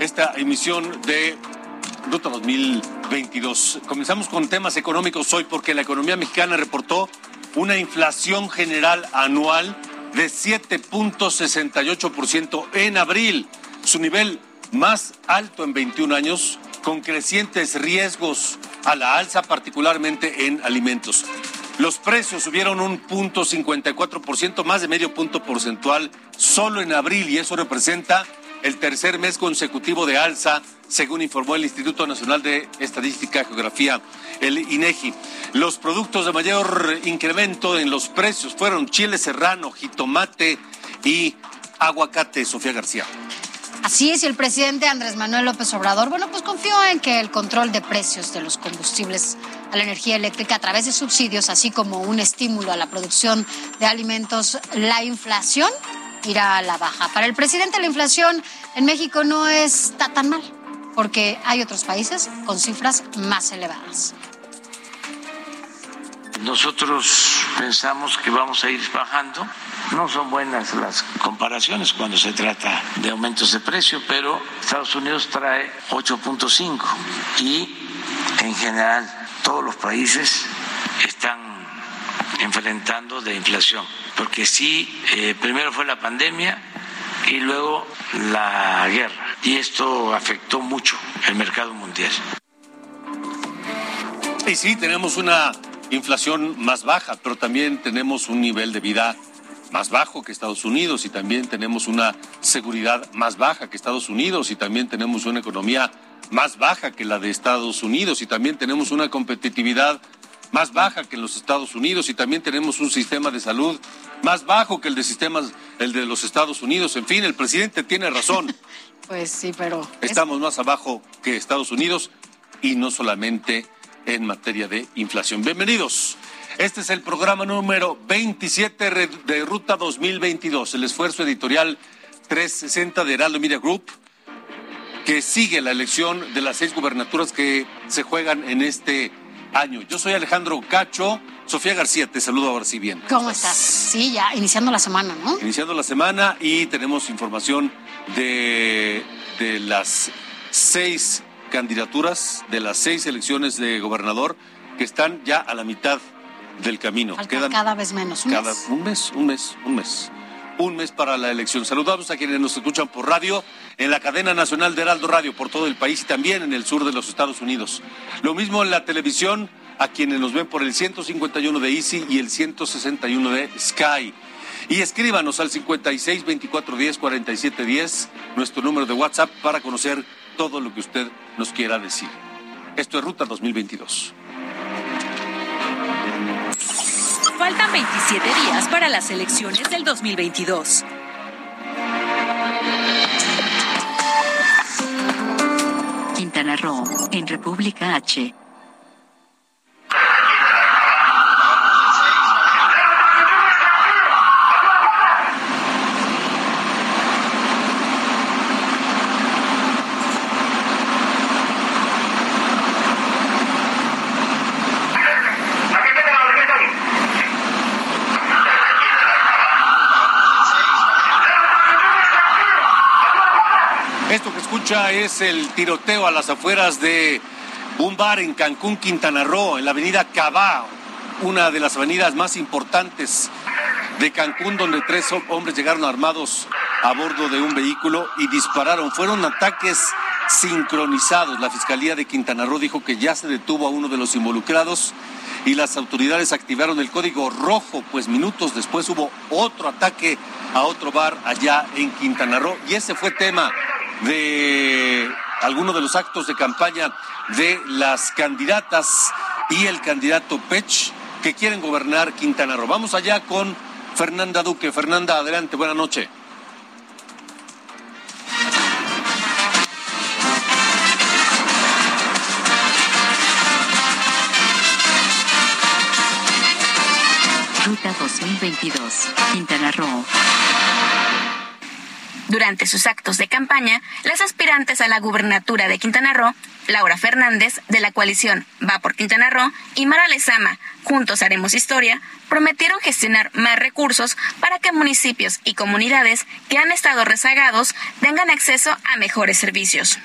Esta emisión de Ruta 2022. Comenzamos con temas económicos hoy porque la economía mexicana reportó una inflación general anual de 7.68% en abril, su nivel más alto en 21 años, con crecientes riesgos a la alza, particularmente en alimentos. Los precios subieron un punto 54%, más de medio punto porcentual, solo en abril, y eso representa el tercer mes consecutivo de alza, según informó el Instituto Nacional de Estadística y Geografía, el INEGI. Los productos de mayor incremento en los precios fueron chile serrano, jitomate y aguacate. Sofía García. Así es, y el presidente Andrés Manuel López Obrador, bueno, pues confió en que el control de precios de los combustibles a la energía eléctrica a través de subsidios, así como un estímulo a la producción de alimentos, la inflación irá a la baja. Para el presidente la inflación en México no está tan mal, porque hay otros países con cifras más elevadas. Nosotros pensamos que vamos a ir bajando. No son buenas las comparaciones cuando se trata de aumentos de precio, pero Estados Unidos trae 8.5 y en general todos los países están enfrentando de inflación, porque sí, eh, primero fue la pandemia y luego la guerra, y esto afectó mucho el mercado mundial. Y sí, tenemos una inflación más baja, pero también tenemos un nivel de vida más bajo que Estados Unidos y también tenemos una seguridad más baja que Estados Unidos y también tenemos una economía más baja que la de Estados Unidos y también tenemos una competitividad más baja que en los Estados Unidos y también tenemos un sistema de salud más bajo que el de sistemas el de los Estados Unidos. En fin, el presidente tiene razón. Pues sí, pero Estamos más abajo que Estados Unidos y no solamente en materia de inflación. Bienvenidos. Este es el programa número 27 re- de Ruta 2022, el esfuerzo editorial 360 de Heraldo Media Group, que sigue la elección de las seis gubernaturas que se juegan en este año. Yo soy Alejandro Cacho. Sofía García, te saludo ahora sí bien. ¿cómo estás? Sí, ya iniciando la semana, ¿no? Iniciando la semana y tenemos información de, de las seis candidaturas, de las seis elecciones de gobernador que están ya a la mitad del camino. Falta cada vez menos. ¿Un cada- mes? un mes, un mes, un mes. Un mes para la elección. Saludamos a quienes nos escuchan por radio, en la cadena nacional de Heraldo Radio, por todo el país y también en el sur de los Estados Unidos. Lo mismo en la televisión, a quienes nos ven por el 151 de Easy y el 161 de Sky. Y escríbanos al 56 24 10 47 10, nuestro número de WhatsApp, para conocer todo lo que usted nos quiera decir. Esto es Ruta 2022. Faltan 27 días para las elecciones del 2022. Quintana Roo, en República H. es el tiroteo a las afueras de un bar en Cancún, Quintana Roo, en la avenida Cabá, una de las avenidas más importantes de Cancún, donde tres hombres llegaron armados a bordo de un vehículo y dispararon. Fueron ataques sincronizados. La Fiscalía de Quintana Roo dijo que ya se detuvo a uno de los involucrados y las autoridades activaron el código rojo, pues minutos después hubo otro ataque a otro bar allá en Quintana Roo y ese fue tema de algunos de los actos de campaña de las candidatas y el candidato Pech que quieren gobernar Quintana Roo. Vamos allá con Fernanda Duque. Fernanda, adelante, buena noche. Ruta 2022, Quintana Roo. Durante sus actos de campaña, las aspirantes a la gubernatura de Quintana Roo, Laura Fernández, de la coalición Va por Quintana Roo, y Mara Lezama, Juntos Haremos Historia, prometieron gestionar más recursos para que municipios y comunidades que han estado rezagados tengan acceso a mejores servicios.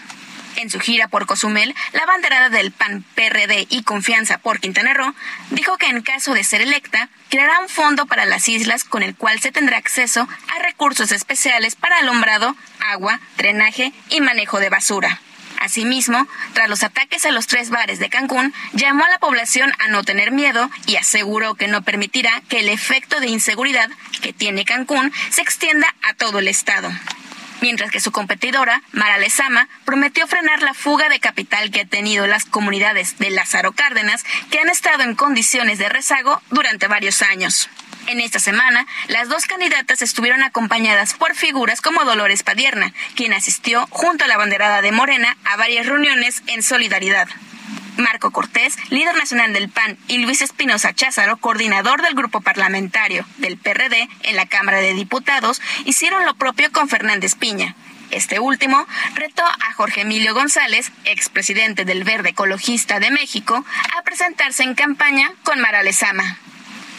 En su gira por Cozumel, la banderada del PAN, PRD y Confianza por Quintana Roo dijo que en caso de ser electa, creará un fondo para las islas con el cual se tendrá acceso a recursos especiales para alumbrado, agua, drenaje y manejo de basura. Asimismo, tras los ataques a los tres bares de Cancún, llamó a la población a no tener miedo y aseguró que no permitirá que el efecto de inseguridad que tiene Cancún se extienda a todo el estado mientras que su competidora, Mara Lezama, prometió frenar la fuga de capital que ha tenido las comunidades de Lázaro Cárdenas, que han estado en condiciones de rezago durante varios años. En esta semana, las dos candidatas estuvieron acompañadas por figuras como Dolores Padierna, quien asistió junto a la banderada de Morena a varias reuniones en solidaridad. Marco Cortés, líder nacional del PAN, y Luis Espinosa Cházaro, coordinador del grupo parlamentario del PRD en la Cámara de Diputados, hicieron lo propio con Fernández Piña. Este último retó a Jorge Emilio González, expresidente del Verde Ecologista de México, a presentarse en campaña con Mara Lezama.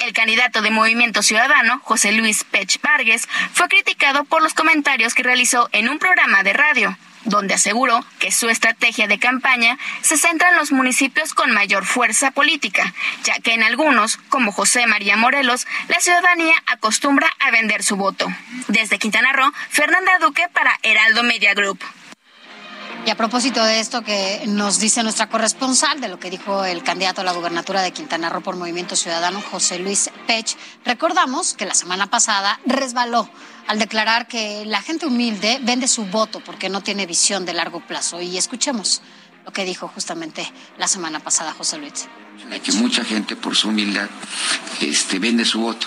El candidato de Movimiento Ciudadano, José Luis Pech Vargas, fue criticado por los comentarios que realizó en un programa de radio donde aseguró que su estrategia de campaña se centra en los municipios con mayor fuerza política, ya que en algunos, como José María Morelos, la ciudadanía acostumbra a vender su voto. Desde Quintana Roo, Fernanda Duque para Heraldo Media Group. Y a propósito de esto que nos dice nuestra corresponsal, de lo que dijo el candidato a la gubernatura de Quintana Roo por Movimiento Ciudadano, José Luis Pech, recordamos que la semana pasada resbaló al declarar que la gente humilde vende su voto porque no tiene visión de largo plazo. Y escuchemos lo que dijo justamente la semana pasada José Luis. Que mucha gente por su humildad este, vende su voto.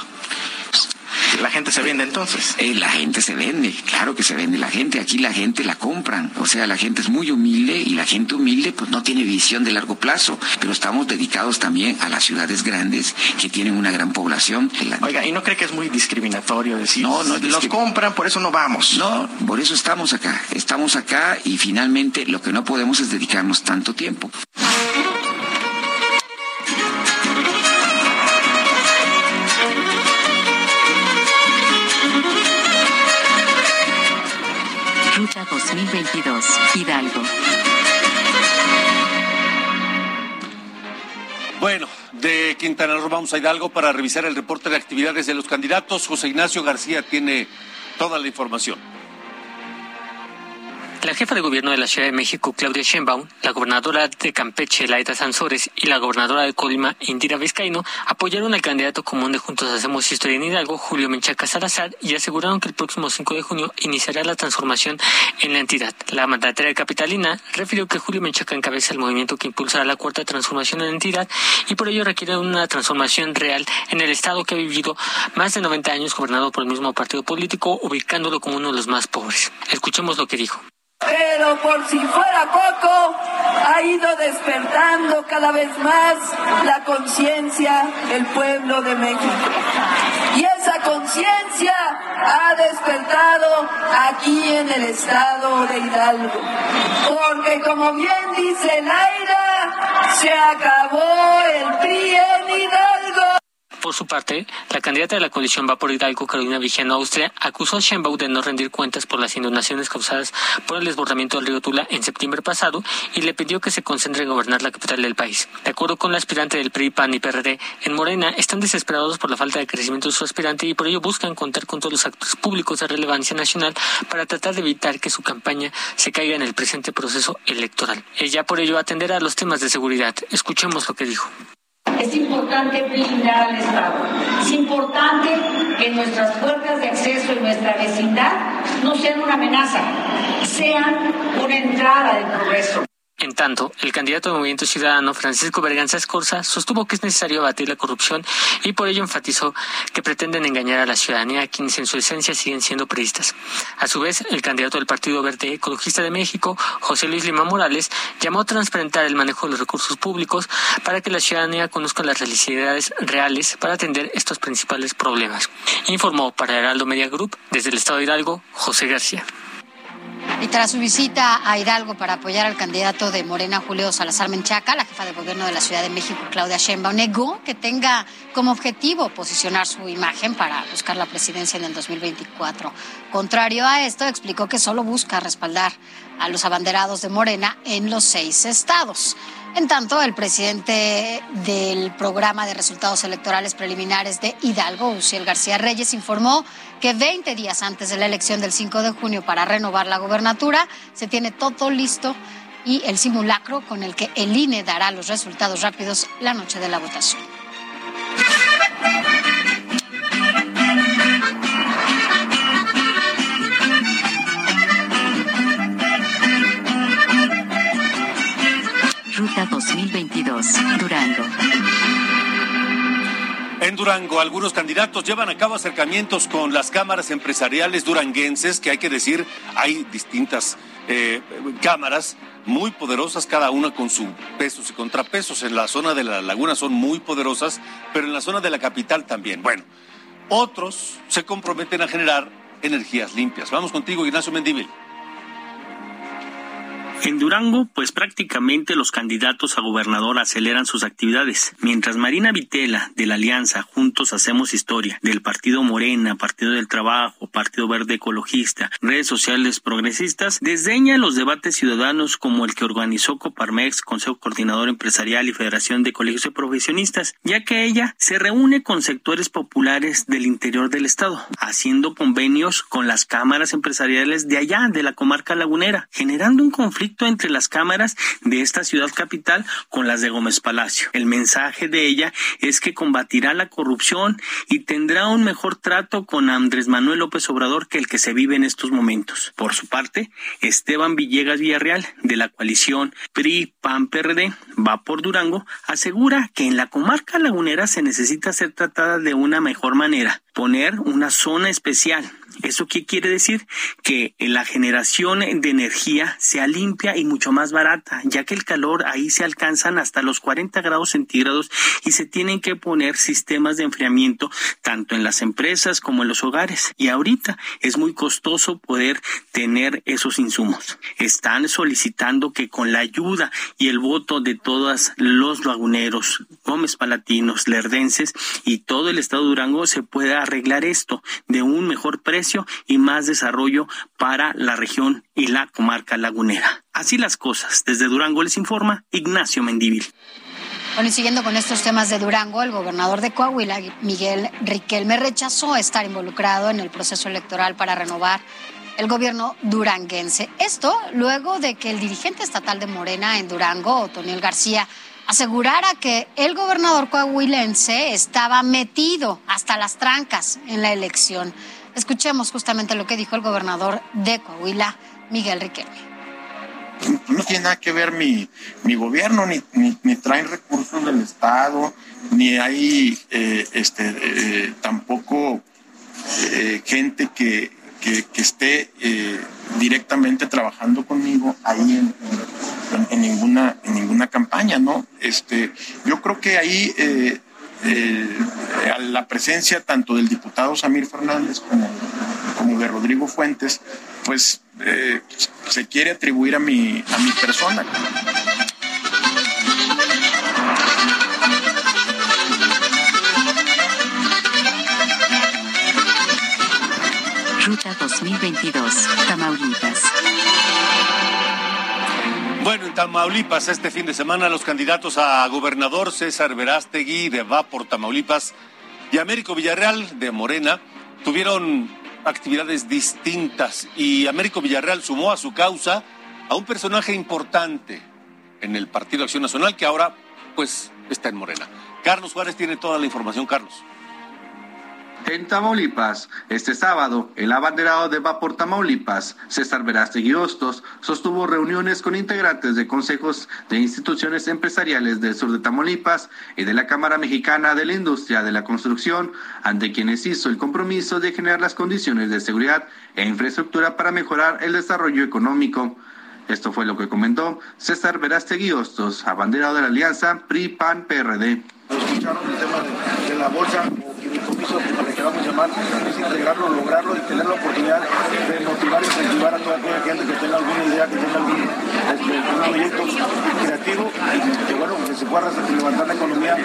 La gente se vende entonces. Eh, la gente se vende, claro que se vende. La gente, aquí la gente la compran. O sea, la gente es muy humilde y la gente humilde pues no tiene visión de largo plazo. Pero estamos dedicados también a las ciudades grandes que tienen una gran población. Oiga, ¿y no cree que es muy discriminatorio decir? No, no Los compran, por eso no vamos. No, por eso estamos acá. Estamos acá y finalmente lo que no podemos es dedicarnos tanto tiempo. Ruta 2022, Hidalgo. Bueno, de Quintana Roo vamos a Hidalgo para revisar el reporte de actividades de los candidatos. José Ignacio García tiene toda la información. La jefa de gobierno de la Ciudad de México, Claudia Sheinbaum, la gobernadora de Campeche, Laida Sansores, y la gobernadora de Colima, Indira Vizcaíno, apoyaron al candidato común de Juntos Hacemos Historia en Hidalgo, Julio Menchaca Salazar, y aseguraron que el próximo 5 de junio iniciará la transformación en la entidad. La mandataria capitalina refirió que Julio Menchaca encabeza el movimiento que impulsará la cuarta transformación en la entidad y por ello requiere una transformación real en el Estado que ha vivido más de 90 años gobernado por el mismo partido político, ubicándolo como uno de los más pobres. Escuchemos lo que dijo. Pero por si fuera poco, ha ido despertando cada vez más la conciencia del pueblo de México. Y esa conciencia ha despertado aquí en el estado de Hidalgo. Porque como bien dice Laira, se acabó el PRI en Hidalgo. Por su parte, la candidata de la coalición Va por Hidalgo, Carolina Vigiano Austria, acusó a Sheinbaum de no rendir cuentas por las inundaciones causadas por el desbordamiento del río Tula en septiembre pasado y le pidió que se concentre en gobernar la capital del país. De acuerdo con la aspirante del PRI, PAN y PRD, en Morena están desesperados por la falta de crecimiento de su aspirante y por ello buscan contar con todos los actores públicos de relevancia nacional para tratar de evitar que su campaña se caiga en el presente proceso electoral. Ella por ello atenderá los temas de seguridad. Escuchemos lo que dijo. Es importante blindar al Estado. Es importante que nuestras puertas de acceso y nuestra vecindad no sean una amenaza, sean una entrada de progreso. En tanto, el candidato del Movimiento Ciudadano, Francisco Berganza Escorza, sostuvo que es necesario abatir la corrupción y por ello enfatizó que pretenden engañar a la ciudadanía, quienes en su esencia siguen siendo periodistas. A su vez, el candidato del Partido Verde Ecologista de México, José Luis Lima Morales, llamó a transparentar el manejo de los recursos públicos para que la ciudadanía conozca las necesidades reales para atender estos principales problemas. Informó para Heraldo Media Group desde el Estado de Hidalgo, José García. Y tras su visita a Hidalgo para apoyar al candidato de Morena, Julio Salazar Menchaca, la jefa de gobierno de la Ciudad de México, Claudia Sheinbaum, negó que tenga como objetivo posicionar su imagen para buscar la presidencia en el 2024. Contrario a esto, explicó que solo busca respaldar a los abanderados de Morena en los seis estados. En tanto, el presidente del programa de resultados electorales preliminares de Hidalgo, Uciel García Reyes, informó que 20 días antes de la elección del 5 de junio para renovar la gobernatura, se tiene todo listo y el simulacro con el que el INE dará los resultados rápidos la noche de la votación. Ruta 2022, Durango. En Durango, algunos candidatos llevan a cabo acercamientos con las cámaras empresariales duranguenses, que hay que decir, hay distintas eh, cámaras muy poderosas, cada una con sus pesos y contrapesos. En la zona de la laguna son muy poderosas, pero en la zona de la capital también. Bueno, otros se comprometen a generar energías limpias. Vamos contigo, Ignacio Mendívil. En Durango, pues prácticamente los candidatos a gobernador aceleran sus actividades, mientras Marina Vitela, de la Alianza Juntos Hacemos Historia, del Partido Morena, Partido del Trabajo, Partido Verde Ecologista, redes sociales progresistas, desdeña los debates ciudadanos como el que organizó Coparmex, Consejo Coordinador Empresarial y Federación de Colegios de Profesionistas, ya que ella se reúne con sectores populares del interior del estado, haciendo convenios con las cámaras empresariales de allá, de la comarca lagunera, generando un conflicto entre las cámaras de esta ciudad capital con las de Gómez Palacio. El mensaje de ella es que combatirá la corrupción y tendrá un mejor trato con Andrés Manuel López Obrador que el que se vive en estos momentos. Por su parte, Esteban Villegas Villarreal, de la coalición PRI-PAN-PRD, va por Durango, asegura que en la comarca lagunera se necesita ser tratada de una mejor manera, poner una zona especial ¿Eso qué quiere decir? Que la generación de energía sea limpia y mucho más barata, ya que el calor ahí se alcanzan hasta los 40 grados centígrados y se tienen que poner sistemas de enfriamiento tanto en las empresas como en los hogares. Y ahorita es muy costoso poder tener esos insumos. Están solicitando que con la ayuda y el voto de todos los laguneros, Gómez Palatinos, Lerdenses y todo el estado de Durango se pueda arreglar esto de un mejor precio y más desarrollo para la región y la comarca lagunera. Así las cosas. Desde Durango les informa Ignacio Mendívil. Bueno, y siguiendo con estos temas de Durango, el gobernador de Coahuila, Miguel Riquelme, rechazó estar involucrado en el proceso electoral para renovar el gobierno duranguense. Esto luego de que el dirigente estatal de Morena en Durango, Otoniel García, asegurara que el gobernador coahuilense estaba metido hasta las trancas en la elección. Escuchemos justamente lo que dijo el gobernador de Coahuila, Miguel Riquelme. No tiene nada que ver mi, mi gobierno, ni, ni, traen recursos del Estado, ni hay eh, este, eh, tampoco eh, gente que, que, esté directamente trabajando conmigo ahí en, en, ninguna, en ninguna campaña, ¿no? Este, yo creo que ahí a la presencia tanto del diputado Samir Fernández como, como de Rodrigo Fuentes, pues eh, se quiere atribuir a mi, a mi persona. Ruta 2022, Tamaulipas. Bueno, en Tamaulipas este fin de semana los candidatos a gobernador César Verástegui de Va por Tamaulipas y Américo Villarreal de Morena tuvieron actividades distintas y Américo Villarreal sumó a su causa a un personaje importante en el Partido Acción Nacional que ahora pues está en Morena. Carlos Juárez tiene toda la información, Carlos. En Tamaulipas, este sábado, el abanderado de Vapor Tamaulipas, César Verástegui Hostos, sostuvo reuniones con integrantes de consejos de instituciones empresariales del sur de Tamaulipas y de la Cámara Mexicana de la Industria de la Construcción, ante quienes hizo el compromiso de generar las condiciones de seguridad e infraestructura para mejorar el desarrollo económico. Esto fue lo que comentó César Verástegui Hostos, abanderado de la alianza PRI-PAN-PRD. Escucharon el tema de, la bolsa es integrarlo, lograrlo y tener la oportunidad de motivar y incentivar a toda aquella gente que tenga alguna idea, que tenga algún, este, proyecto creativo y que bueno, que se pueda levantar la economía,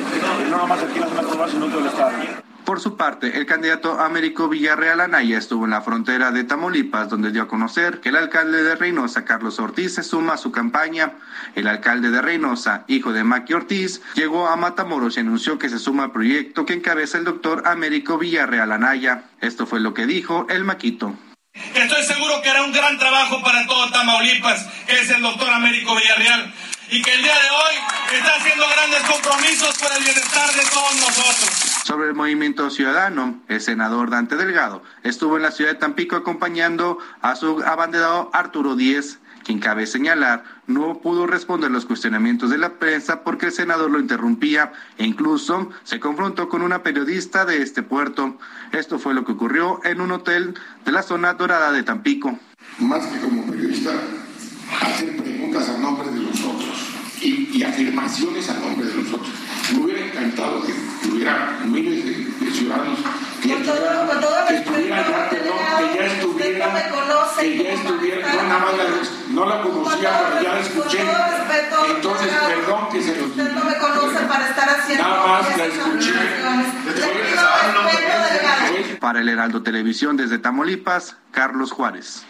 no nomás aquí en la zona sino en todo el estado. Por su parte, el candidato Américo Villarreal Anaya estuvo en la frontera de Tamaulipas, donde dio a conocer que el alcalde de Reynosa, Carlos Ortiz, se suma a su campaña. El alcalde de Reynosa, hijo de Maqui Ortiz, llegó a Matamoros y anunció que se suma al proyecto que encabeza el doctor Américo Villarreal Anaya. Esto fue lo que dijo el Maquito. Estoy seguro que hará un gran trabajo para todo Tamaulipas, que es el doctor Américo Villarreal y que el día de hoy está haciendo grandes compromisos por el bienestar de todos nosotros. Sobre el movimiento ciudadano, el senador Dante Delgado estuvo en la ciudad de Tampico acompañando a su abanderado Arturo Díez, quien cabe señalar no pudo responder los cuestionamientos de la prensa porque el senador lo interrumpía e incluso se confrontó con una periodista de este puerto. Esto fue lo que ocurrió en un hotel de la zona dorada de Tampico. Más que como periodista, hacer preguntas a nombre de los otros y, afirmaciones a nombre de los otros. Me hubiera encantado que, hubiera miles de, ciudadanos que, con todo, con todo que estuvieran ya, que ya estuvieran, conoce, que ya estuvieran, no nada más la, no la conocía, pero ya la escuché. Respeto, Entonces, perdón que se los Usted no me conoce para estar haciendo Nada más la escuché. Para el Heraldo Televisión desde Tamaulipas, Carlos Juárez.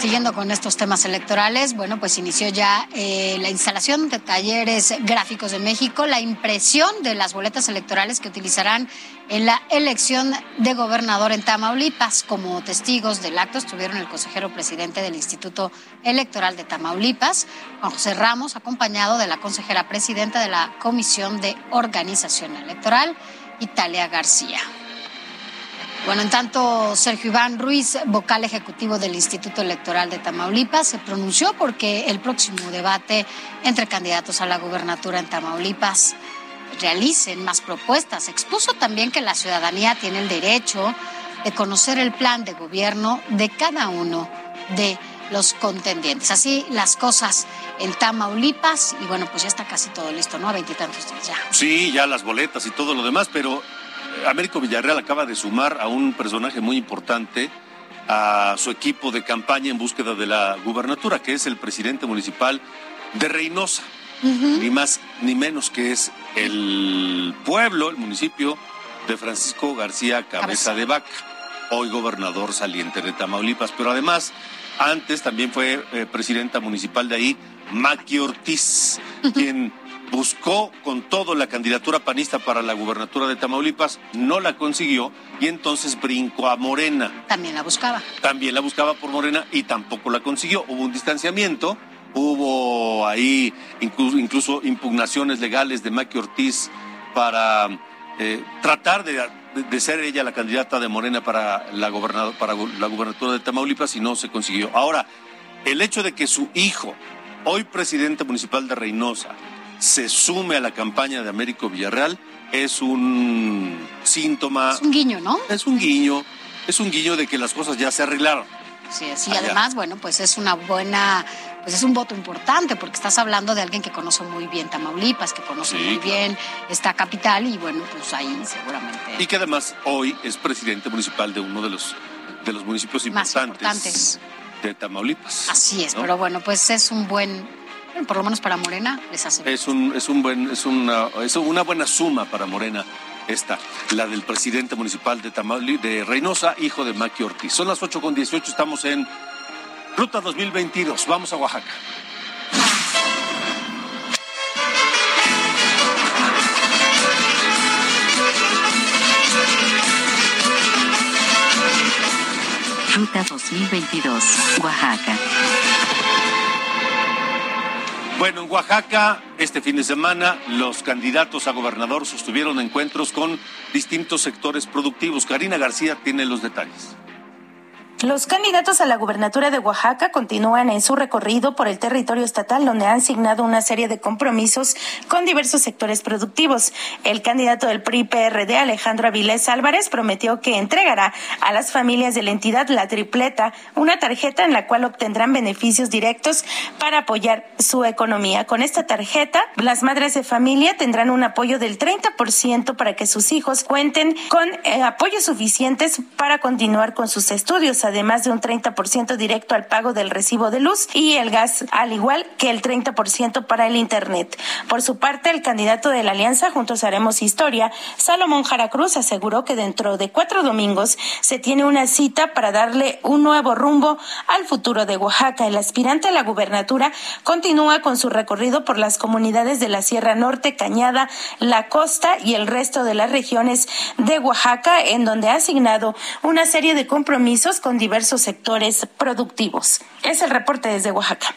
Siguiendo con estos temas electorales, bueno, pues inició ya eh, la instalación de talleres gráficos de México, la impresión de las boletas electorales que utilizarán en la elección de gobernador en Tamaulipas. Como testigos del acto estuvieron el consejero presidente del Instituto Electoral de Tamaulipas, Juan José Ramos, acompañado de la consejera presidenta de la Comisión de Organización Electoral, Italia García. Bueno, en tanto, Sergio Iván Ruiz, vocal ejecutivo del Instituto Electoral de Tamaulipas, se pronunció porque el próximo debate entre candidatos a la gubernatura en Tamaulipas realicen más propuestas. Expuso también que la ciudadanía tiene el derecho de conocer el plan de gobierno de cada uno de los contendientes. Así las cosas en Tamaulipas y bueno, pues ya está casi todo listo, ¿no? A veintitantos días ya. Sí, ya las boletas y todo lo demás, pero Américo Villarreal acaba de sumar a un personaje muy importante a su equipo de campaña en búsqueda de la gubernatura, que es el presidente municipal de Reynosa. Ni más ni menos que es el pueblo, el municipio de Francisco García Cabeza de Vaca, hoy gobernador saliente de Tamaulipas. Pero además, antes también fue eh, presidenta municipal de ahí, Maqui Ortiz, quien buscó con todo la candidatura panista para la gubernatura de Tamaulipas, no la consiguió y entonces brincó a Morena. También la buscaba. También la buscaba por Morena y tampoco la consiguió. Hubo un distanciamiento, hubo ahí incluso, impugnaciones legales de Maqui Ortiz para eh, tratar de, ser ella la candidata de Morena para la, para la gubernatura de Tamaulipas y no se consiguió. Ahora, el hecho de que su hijo, hoy presidente municipal de Reynosa, se sume a la campaña de Américo Villarreal es un síntoma. Es un guiño, ¿no? Es un guiño, es un guiño de que las cosas ya se arreglaron. Sí, sí, además, bueno, pues es una buena, pues es un voto importante porque estás hablando de alguien que conoce muy bien Tamaulipas, que conoce muy bien esta capital y bueno, pues ahí seguramente. Y que además hoy es presidente municipal de uno de los de los municipios importantes, de Tamaulipas. Así es, pero bueno, pues es un buen por lo menos para Morena les hace. Es un, es un buen, es una, es una buena suma para Morena esta, la del presidente municipal de Tamaulipas, de Reynosa, hijo de Maqui Ortiz. Son las 8 con 18, estamos en Ruta 2022. Vamos a Oaxaca. Ruta 2022, Oaxaca. Bueno, en Oaxaca, este fin de semana, los candidatos a gobernador sostuvieron encuentros con distintos sectores productivos. Karina García tiene los detalles. Los candidatos a la gubernatura de Oaxaca continúan en su recorrido por el territorio estatal donde han signado una serie de compromisos con diversos sectores productivos. El candidato del PRI-PRD, Alejandro Avilés Álvarez, prometió que entregará a las familias de la entidad la tripleta, una tarjeta en la cual obtendrán beneficios directos para apoyar su economía. Con esta tarjeta, las madres de familia tendrán un apoyo del 30% para que sus hijos cuenten con eh, apoyos suficientes para continuar con sus estudios además de un 30% directo al pago del recibo de luz y el gas, al igual que el 30% para el Internet. Por su parte, el candidato de la Alianza Juntos Haremos Historia, Salomón Jaracruz, aseguró que dentro de cuatro domingos se tiene una cita para darle un nuevo rumbo al futuro de Oaxaca. El aspirante a la gubernatura continúa con su recorrido por las comunidades de la Sierra Norte, Cañada, la costa y el resto de las regiones de Oaxaca, en donde ha asignado una serie de compromisos con diversos sectores productivos. Es el reporte desde Oaxaca.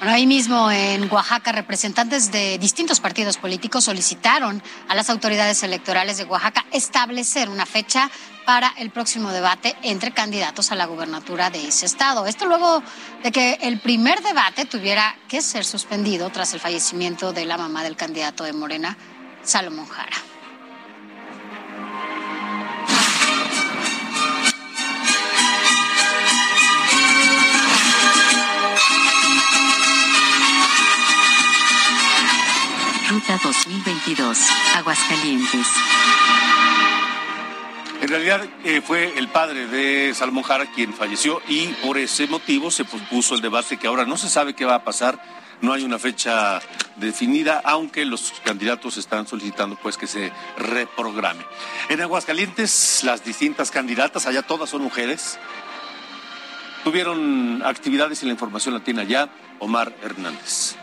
ahí mismo en Oaxaca, representantes de distintos partidos políticos solicitaron a las autoridades electorales de Oaxaca establecer una fecha para el próximo debate entre candidatos a la gubernatura de ese estado. Esto luego de que el primer debate tuviera que ser suspendido tras el fallecimiento de la mamá del candidato de Morena, Salomón Jara. Ruta 2022, Aguascalientes. En realidad eh, fue el padre de Salomón Jara quien falleció y por ese motivo se pospuso el debate que ahora no se sabe qué va a pasar, no hay una fecha definida, aunque los candidatos están solicitando pues que se reprograme. En Aguascalientes las distintas candidatas, allá todas son mujeres, tuvieron actividades y la información la tiene allá Omar Hernández.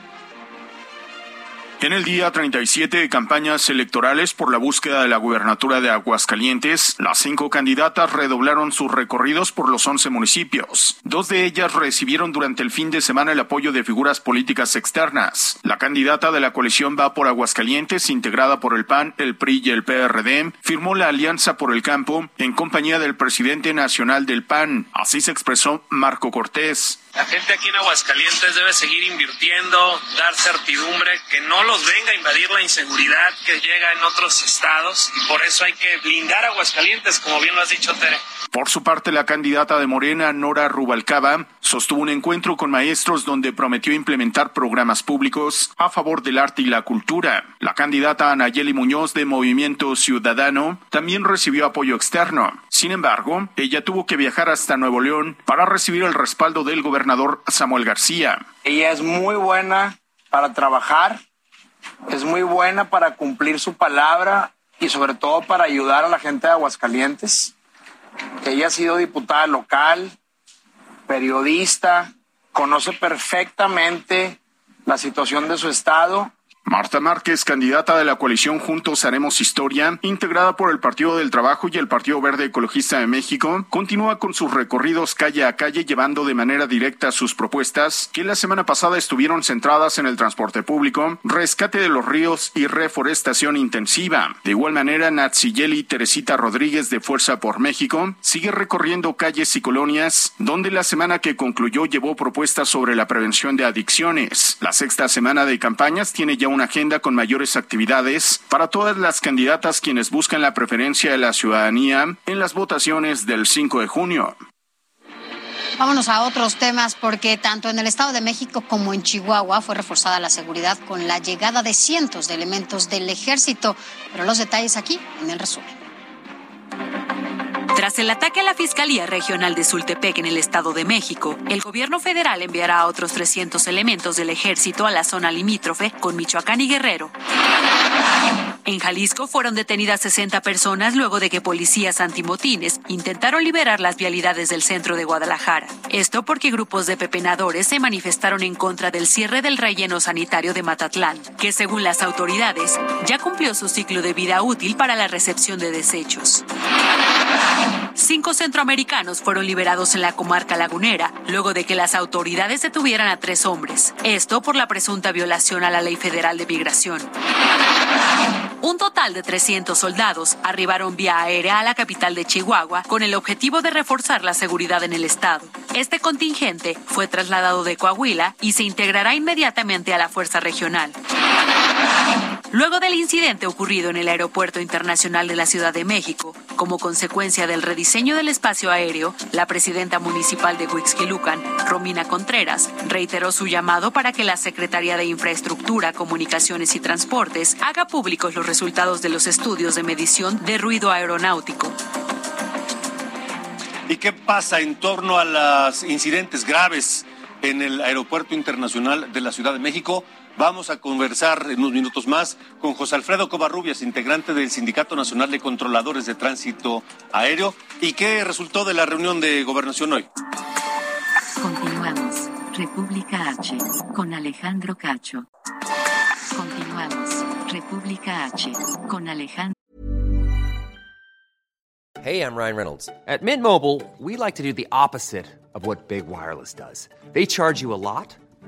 En el día 37 de campañas electorales por la búsqueda de la gubernatura de Aguascalientes, las cinco candidatas redoblaron sus recorridos por los 11 municipios. Dos de ellas recibieron durante el fin de semana el apoyo de figuras políticas externas. La candidata de la coalición Va por Aguascalientes, integrada por el PAN, el PRI y el PRD, firmó la Alianza por el Campo en compañía del presidente nacional del PAN. Así se expresó Marco Cortés. La gente aquí en Aguascalientes debe seguir invirtiendo, dar certidumbre, que no los venga a invadir la inseguridad que llega en otros estados y por eso hay que blindar Aguascalientes, como bien lo has dicho, Tere. Por su parte, la candidata de Morena, Nora Rubalcaba, sostuvo un encuentro con maestros donde prometió implementar programas públicos a favor del arte y la cultura. La candidata Anayeli Muñoz de Movimiento Ciudadano también recibió apoyo externo. Sin embargo, ella tuvo que viajar hasta Nuevo León para recibir el respaldo del gobernador Samuel García. Ella es muy buena para trabajar, es muy buena para cumplir su palabra y sobre todo para ayudar a la gente de Aguascalientes. Ella ha sido diputada local, periodista, conoce perfectamente la situación de su estado Marta Márquez, candidata de la coalición Juntos Haremos Historia, integrada por el Partido del Trabajo y el Partido Verde Ecologista de México, continúa con sus recorridos calle a calle llevando de manera directa sus propuestas, que la semana pasada estuvieron centradas en el transporte público, rescate de los ríos y reforestación intensiva. De igual manera, Natsiyeli Teresita Rodríguez de Fuerza por México sigue recorriendo calles y colonias, donde la semana que concluyó llevó propuestas sobre la prevención de adicciones. La sexta semana de campañas tiene ya una agenda con mayores actividades para todas las candidatas quienes buscan la preferencia de la ciudadanía en las votaciones del 5 de junio. Vámonos a otros temas porque tanto en el Estado de México como en Chihuahua fue reforzada la seguridad con la llegada de cientos de elementos del ejército. Pero los detalles aquí en el resumen. Tras el ataque a la Fiscalía Regional de Sultepec en el Estado de México, el gobierno federal enviará a otros 300 elementos del ejército a la zona limítrofe con Michoacán y Guerrero. En Jalisco fueron detenidas 60 personas luego de que policías antimotines intentaron liberar las vialidades del centro de Guadalajara. Esto porque grupos de pepenadores se manifestaron en contra del cierre del relleno sanitario de Matatlán, que según las autoridades ya cumplió su ciclo de vida útil para la recepción de desechos. Cinco centroamericanos fueron liberados en la comarca lagunera, luego de que las autoridades detuvieran a tres hombres. Esto por la presunta violación a la ley federal de migración. Un total de 300 soldados arribaron vía aérea a la capital de Chihuahua con el objetivo de reforzar la seguridad en el estado. Este contingente fue trasladado de Coahuila y se integrará inmediatamente a la fuerza regional. Luego del incidente ocurrido en el Aeropuerto Internacional de la Ciudad de México, como consecuencia del rediseño del espacio aéreo, la presidenta municipal de Huixquilucan, Romina Contreras, reiteró su llamado para que la Secretaría de Infraestructura, Comunicaciones y Transportes haga públicos los resultados de los estudios de medición de ruido aeronáutico. ¿Y qué pasa en torno a los incidentes graves en el Aeropuerto Internacional de la Ciudad de México? Vamos a conversar en unos minutos más con José Alfredo Covarrubias, integrante del Sindicato Nacional de Controladores de Tránsito Aéreo. ¿Y qué resultó de la reunión de gobernación hoy? Continuamos. República H. Con Alejandro Cacho. Continuamos. República H. Con Alejandro. Hey, I'm Ryan Reynolds. At Mint Mobile, we like to do the opposite of what Big Wireless does. They charge you a lot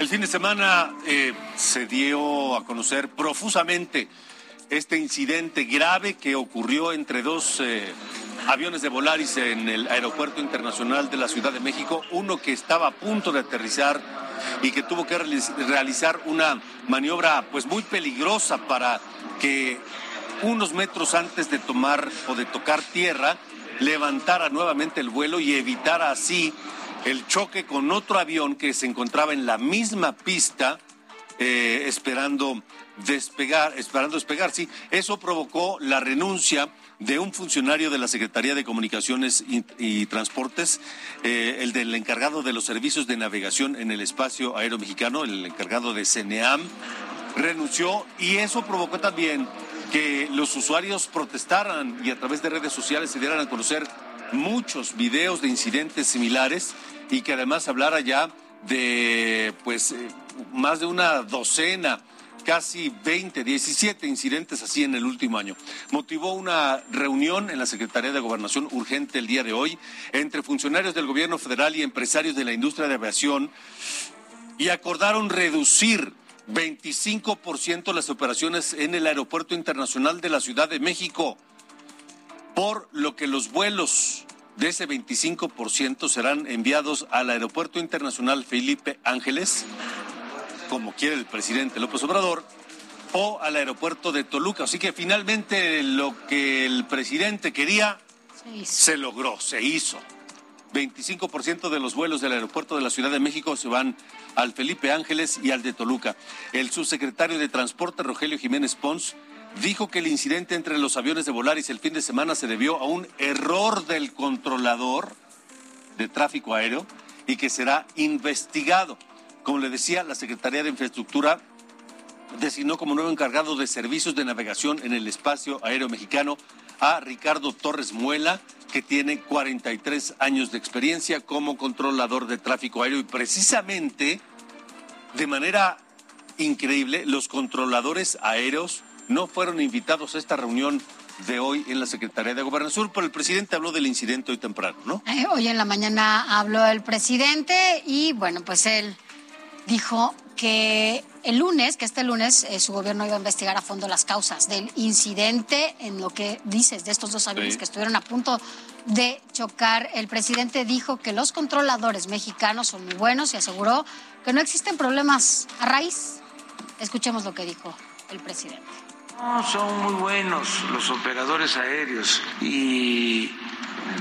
El fin de semana eh, se dio a conocer profusamente este incidente grave que ocurrió entre dos eh, aviones de Volaris en el Aeropuerto Internacional de la Ciudad de México, uno que estaba a punto de aterrizar y que tuvo que realizar una maniobra pues muy peligrosa para que unos metros antes de tomar o de tocar tierra levantara nuevamente el vuelo y evitara así el choque con otro avión que se encontraba en la misma pista eh, esperando despegar, esperando despegar, sí. Eso provocó la renuncia de un funcionario de la Secretaría de Comunicaciones y, Transportes, eh, el del encargado de los servicios de navegación en el espacio aéreo mexicano, el encargado de CNEAM, renunció y eso provocó también que los usuarios protestaran y a través de redes sociales se dieran a conocer muchos videos de incidentes similares y que además hablara ya de pues eh, más de una docena casi 20, 17 incidentes así en el último año. Motivó una reunión en la Secretaría de Gobernación urgente el día de hoy entre funcionarios del gobierno federal y empresarios de la industria de aviación y acordaron reducir 25% las operaciones en el Aeropuerto Internacional de la Ciudad de México, por lo que los vuelos de ese 25% serán enviados al Aeropuerto Internacional Felipe Ángeles, como quiere el presidente López Obrador, o al aeropuerto de Toluca. Así que finalmente lo que el presidente quería se, logró, se hizo. 25% de los vuelos del aeropuerto de la Ciudad de México se van al Felipe Ángeles y al de Toluca. El subsecretario de Transporte, Rogelio Jiménez Pons, dijo que el incidente entre los aviones de Volaris el fin de semana se debió a un error del controlador de tráfico aéreo y que será investigado. Como le decía, la Secretaría de Infraestructura designó como nuevo encargado de servicios de navegación en el espacio aéreo mexicano a Ricardo Torres Muela, que tiene 43 años de experiencia como controlador de tráfico aéreo y precisamente de manera increíble los controladores aéreos no fueron invitados a esta reunión de hoy en la Secretaría de Gobernación, pero el presidente habló del incidente hoy temprano, ¿no? Eh, hoy en la mañana habló el presidente y bueno, pues él dijo que el lunes, que este lunes eh, su gobierno iba a investigar a fondo las causas del incidente en lo que dices de estos dos aviones que estuvieron a punto de chocar. El presidente dijo que los controladores mexicanos son muy buenos y aseguró que no existen problemas a raíz. Escuchemos lo que dijo el presidente. No, son muy buenos los operadores aéreos y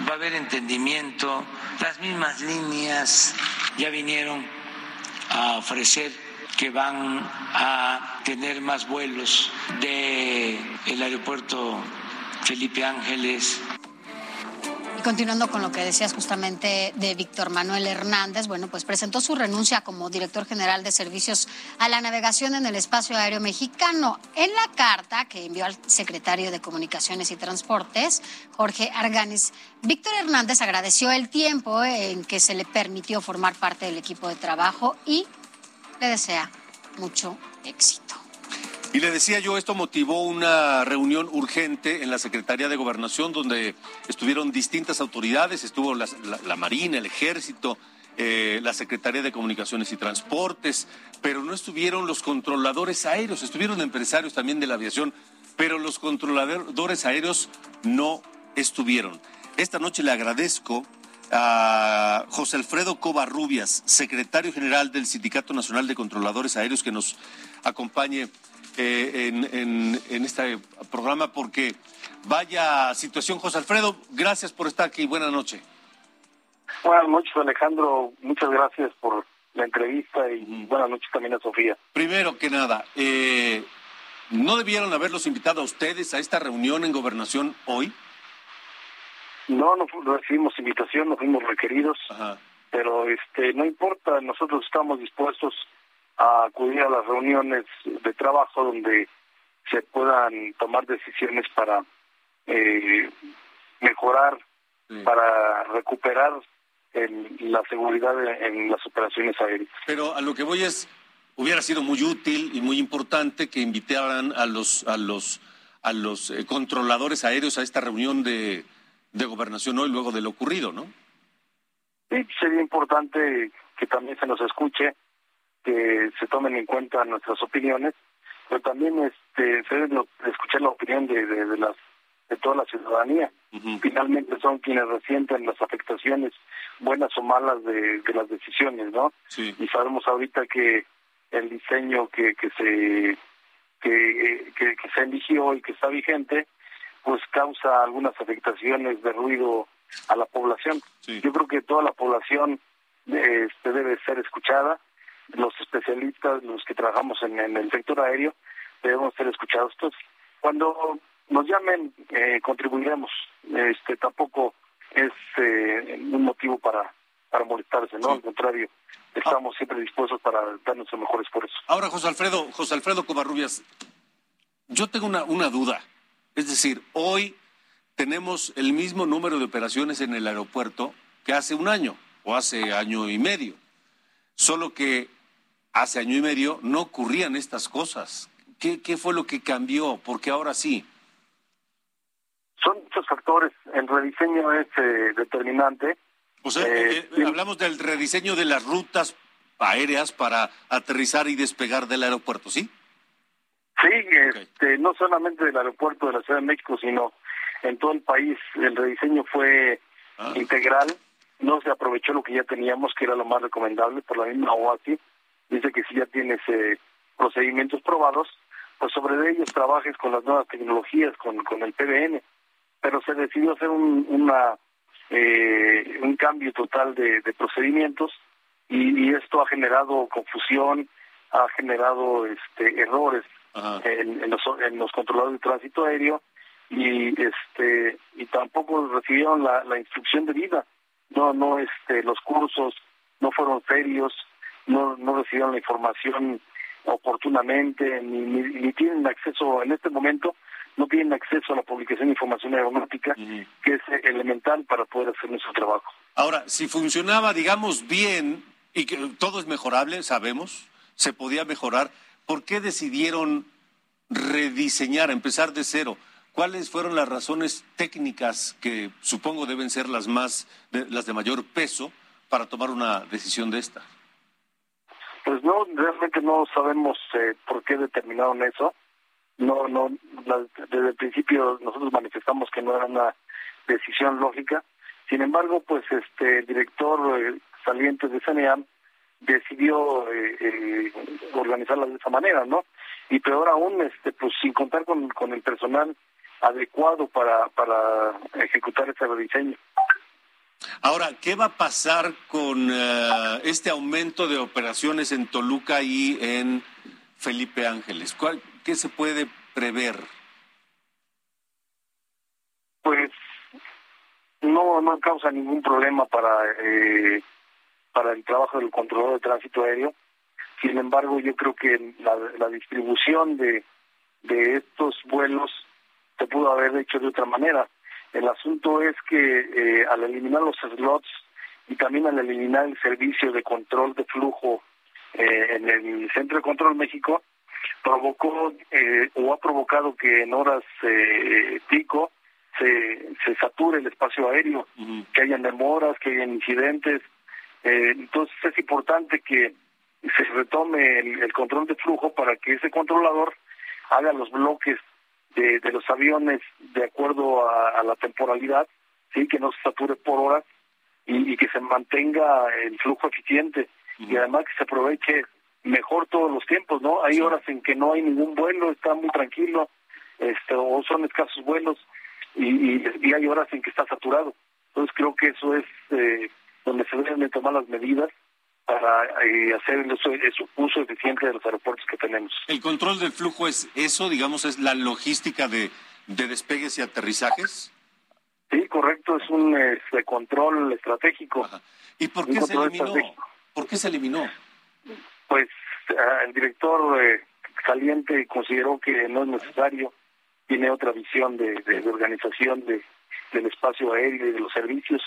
va a haber entendimiento. Las mismas líneas ya vinieron a ofrecer que van a tener más vuelos del el aeropuerto Felipe Ángeles. Y continuando con lo que decías justamente de Víctor Manuel Hernández, bueno, pues presentó su renuncia como director general de servicios a la navegación en el espacio aéreo mexicano. En la carta que envió al secretario de Comunicaciones y Transportes, Jorge Arganis, Víctor Hernández agradeció el tiempo en que se le permitió formar parte del equipo de trabajo y le desea mucho éxito. Y le decía yo, esto motivó una reunión urgente en la Secretaría de Gobernación donde estuvieron distintas autoridades, estuvo la, Marina, el Ejército, eh, la Secretaría de Comunicaciones y Transportes, pero no estuvieron los controladores aéreos, estuvieron empresarios también de la aviación, pero los controladores aéreos no estuvieron. Esta noche le agradezco a José Alfredo Covarrubias, secretario general del Sindicato Nacional de Controladores Aéreos, que nos acompañe eh, en, en- en este programa, porque vaya situación. José Alfredo, gracias por estar aquí. Buenas noches. Buenas noches, Alejandro. Muchas gracias por la entrevista y buenas noches también a Sofía. Primero que nada, eh, ¿no debieron haberlos invitado a ustedes a esta reunión en gobernación hoy? No, no recibimos invitación, no fuimos requeridos, pero este no importa, nosotros estamos dispuestos a acudir a las reuniones de trabajo donde se puedan tomar decisiones para eh, mejorar, para recuperar el- la seguridad en, en las operaciones aéreas. Pero a lo que voy es, hubiera sido muy útil y muy importante que invitaran a los a los a los eh, controladores aéreos a esta reunión de, de gobernación hoy luego de lo ocurrido, ¿no? Sí, sería importante que también se nos escuche, que se tomen en cuenta nuestras opiniones, pero también este, se debe lo- escuchar la opinión de, de, de las de toda la ciudadanía. Finalmente son quienes resienten las afectaciones, buenas o malas, de, de las decisiones, ¿no? Y sabemos ahorita que el diseño que, que se que, que, que se eligió y que está vigente, pues causa algunas afectaciones de ruido a la población. Yo creo que toda la población este, debe ser escuchada, los especialistas, los que trabajamos en, en el sector aéreo, debemos ser escuchados. Entonces, cuando nos llamen, eh, contribuiremos. Este, tampoco es eh, un motivo para, para molestarse, ¿no? Al contrario, estamos siempre dispuestos para dar nuestro mejor esfuerzo. Ahora, José Alfredo, José Alfredo Covarrubias, yo tengo una, una duda. Es decir, hoy tenemos el mismo número de operaciones en el aeropuerto que hace un año o hace año y medio. Solo que hace año y medio no ocurrían estas cosas. ¿Qué, qué fue lo que cambió? Porque ahora sí. Son muchos factores. El rediseño es eh, determinante. O sea, eh, eh, hablamos del rediseño de las rutas aéreas para aterrizar y despegar del aeropuerto, ¿sí? Sí, este, no solamente del aeropuerto de la Ciudad de México, sino en todo el país. El rediseño fue integral. No se aprovechó lo que ya teníamos, que era lo más recomendable por la misma OASI. Dice que si ya tienes eh, procedimientos probados, pues sobre ellos trabajes con las nuevas tecnologías, con, con el PBN. Pero se decidió hacer un, una, eh, un cambio total de, de procedimientos y, y esto ha generado confusión, ha generado este, errores en, en los, en los controladores de tránsito aéreo y este y tampoco recibieron la, la instrucción de vida no no este los cursos no fueron serios no no recibieron la información oportunamente ni, ni, ni tienen acceso en este momento no tienen acceso a la publicación de información aeronáutica que es elemental para poder hacer nuestro trabajo Ahora, si funcionaba, digamos, bien y que todo es mejorable, sabemos, se podía mejorar, ¿por qué decidieron rediseñar, empezar de cero? ¿Cuáles fueron las razones técnicas que supongo deben ser las más, de- las de mayor peso para tomar una decisión de esta? Pues no, realmente no sabemos eh, por qué determinaron eso. No, no, la- desde el principio nosotros manifestamos que no era una decisión lógica. Sin embargo, pues este el director eh, saliente de CNEAM decidió eh, eh, organizarla de esa manera, ¿no? Y peor aún, este, pues sin contar con, con el personal adecuado para, para ejecutar ese rediseño. Ahora, ¿qué va a pasar con eh, este aumento de operaciones en Toluca y en Felipe Ángeles? ¿Cuál, ¿Qué se puede prever? Pues no no causa ningún problema para eh, para el trabajo del controlador de tránsito aéreo. Sin embargo, yo creo que la, la distribución de, de estos vuelos se pudo haber hecho de otra manera. El asunto es que eh, al eliminar los slots y también al eliminar el servicio de control de flujo eh, en el Centro de Control México, provocó eh, o ha provocado que en horas eh, pico se, se sature el espacio aéreo, que hayan demoras, que hayan incidentes. Eh, entonces es importante que se retome el, el control de flujo para que ese controlador haga los bloques de, de los aviones de acuerdo a, a la temporalidad, sí, que no se sature por horas y, y que se mantenga el flujo eficiente y además que se aproveche mejor todos los tiempos, ¿no? Hay horas en que no hay ningún vuelo, está muy tranquilo, este, o son escasos vuelos, y, y, y hay horas en que está saturado. Entonces creo que eso es eh, donde se deben de tomar las medidas para eh, hacer el uso, el uso eficiente de los aeropuertos que tenemos. ¿El control del flujo es eso, digamos, es la logística de, de despegues y aterrizajes? Sí, correcto, es un este, control estratégico. ¿Y por qué se eliminó? ¿Por qué se eliminó? Pues ah, el director eh, saliente consideró que no es necesario, tiene otra visión de, de- de organización de, del espacio aéreo y de los servicios,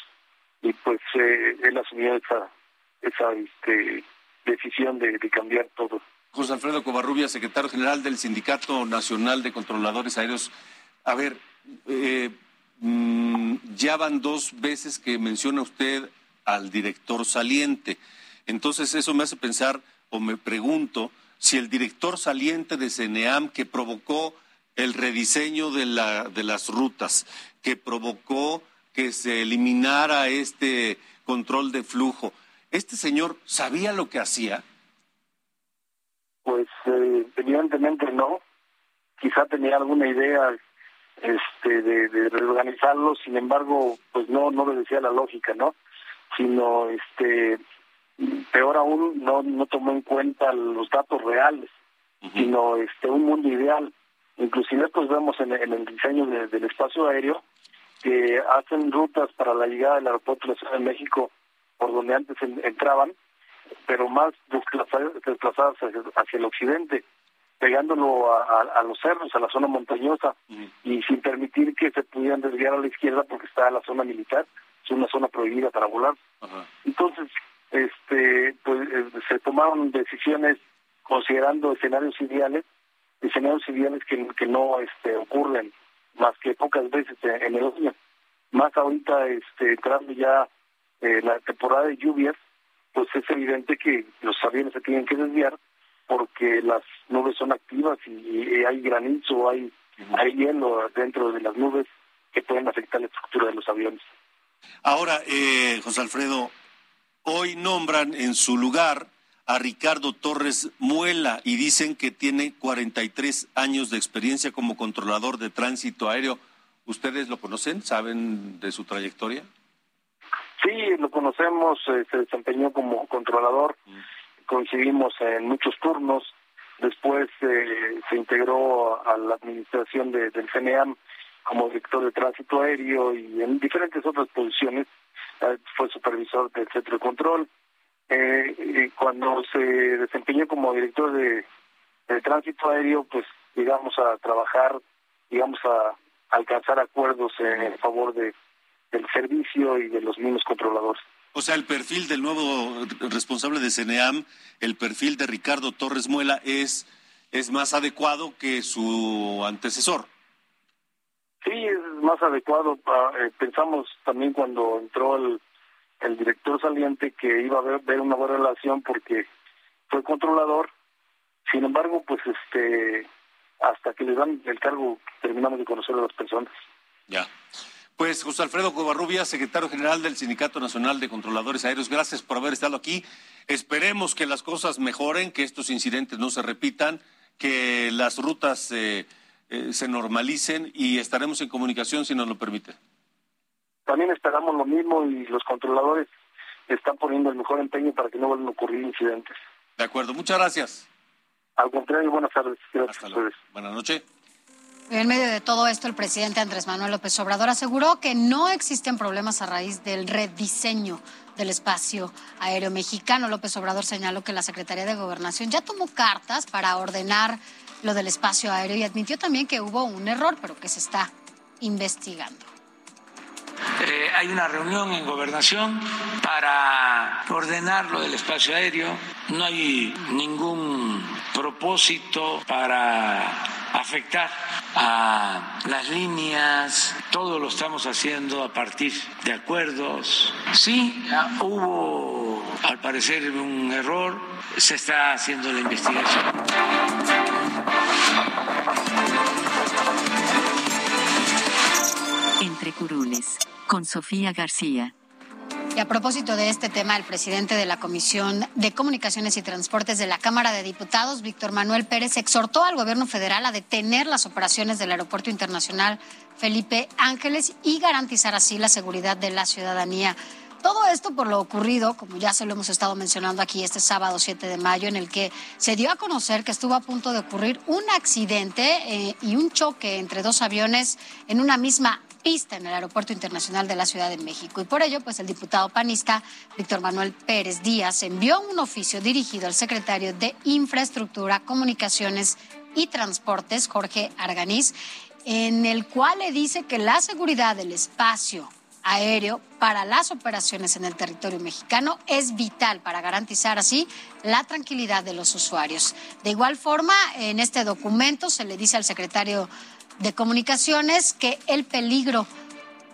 y pues eh, él asumió esa, esa este, decisión de, cambiar todo. José Alfredo Covarrubia, secretario general del Sindicato Nacional de Controladores Aéreos. A ver, eh, mm, ya van dos veces que menciona usted al director saliente. Entonces eso me hace pensar o me pregunto si el director saliente de CENEAM que provocó el rediseño de, la, de las rutas, que provocó que se eliminara este control de flujo, ¿este señor sabía lo que hacía? Pues eh, evidentemente no, quizá tenía alguna idea este de, de reorganizarlo, sin embargo, pues no no obedecía la lógica, ¿no? Sino este peor aún no no tomó en cuenta los datos reales, sino este un mundo ideal. Inclusive pues vemos en, en el diseño de- del espacio aéreo que hacen rutas para la llegada del aeropuerto de la Ciudad de México por donde antes en- entraban, pero más desplazadas, hacia, el occidente, pegándolo a, a- a los cerros, a la zona montañosa, y sin permitir que se pudieran desviar a la izquierda porque está la zona militar, es una zona prohibida para volar. Entonces, este, pues eh, se tomaron decisiones considerando escenarios ideales, escenarios ideales que, que no este, ocurren más que pocas veces en, en el año. Más ahorita, este, entrando ya eh, la temporada de lluvias, pues es evidente que los aviones se tienen que desviar porque las nubes son activas y, hay granizo, hay, hay hielo dentro de las nubes que pueden afectar la estructura de los aviones. Ahora, eh, José Alfredo, hoy nombran en su lugar a Ricardo Torres Muela y dicen que tiene 43 años de experiencia como controlador de tránsito aéreo. ¿Ustedes lo conocen? ¿Saben de su trayectoria? Sí, lo conocemos, eh, se desempeñó como controlador, coincidimos en muchos turnos, después eh, se integró a la administración de- del CNEAM como director de tránsito aéreo y en diferentes otras posiciones, eh, fue supervisor del centro de control. Eh, y cuando se desempeñó como director de, de tránsito aéreo, pues llegamos a trabajar, digamos a alcanzar acuerdos en favor de del servicio y de los mismos controladores. O sea, el perfil del nuevo responsable de CNEAM, el perfil de Ricardo Torres Muela es, es más adecuado que su antecesor. Sí, es más adecuado. pa- eh, pensamos también cuando entró el, el director saliente que iba a haber, ver una buena relación porque fue controlador. Sin embargo, pues este hasta que le dan el cargo terminamos de conocer a las personas. Ya. Pues José Alfredo Covarrubia, secretario general del Sindicato Nacional de Controladores Aéreos, gracias por haber estado aquí. Esperemos que las cosas mejoren, que estos incidentes no se repitan, que las rutas eh, eh, se normalicen y estaremos en comunicación si nos lo permite. También esperamos lo mismo y los controladores están poniendo el mejor empeño para que no vuelvan a ocurrir incidentes. De acuerdo, muchas gracias. Al contrario, buenas tardes. Gracias a ustedes. Buenas noches. En medio de todo esto, el presidente Andrés Manuel López Obrador aseguró que no existen problemas a raíz del rediseño del espacio aéreo mexicano. López Obrador señaló que la Secretaría de Gobernación ya tomó cartas para ordenar lo del espacio aéreo y admitió también que hubo un error, pero que se está investigando. Eh, hay una reunión en gobernación para ordenar lo del espacio aéreo. No hay ningún propósito para afectar a las líneas, todo lo estamos haciendo a partir de acuerdos. Sí, hubo al parecer un error, se está haciendo la investigación. Entre curules, con Sofía García. Y a propósito de este tema, el presidente de la Comisión de Comunicaciones y Transportes de la Cámara de Diputados, Víctor Manuel Pérez, exhortó al gobierno federal a detener las operaciones del Aeropuerto Internacional Felipe Ángeles y garantizar así la seguridad de la ciudadanía. Todo esto por lo ocurrido, como ya se lo hemos estado mencionando aquí este sábado 7 de mayo, en el que se dio a conocer que estuvo a punto de ocurrir un accidente eh, y un choque entre dos aviones en una misma pista en el Aeropuerto Internacional de la Ciudad de México. Y por ello, pues el diputado panista Víctor Manuel Pérez Díaz envió un oficio dirigido al secretario de Infraestructura, Comunicaciones y Transportes, Jorge Arganiz, en el cual le dice que la seguridad del espacio aéreo para las operaciones en el territorio mexicano es vital para garantizar así la tranquilidad de los usuarios. De igual forma, en este documento se le dice al secretario de Comunicaciones que el peligro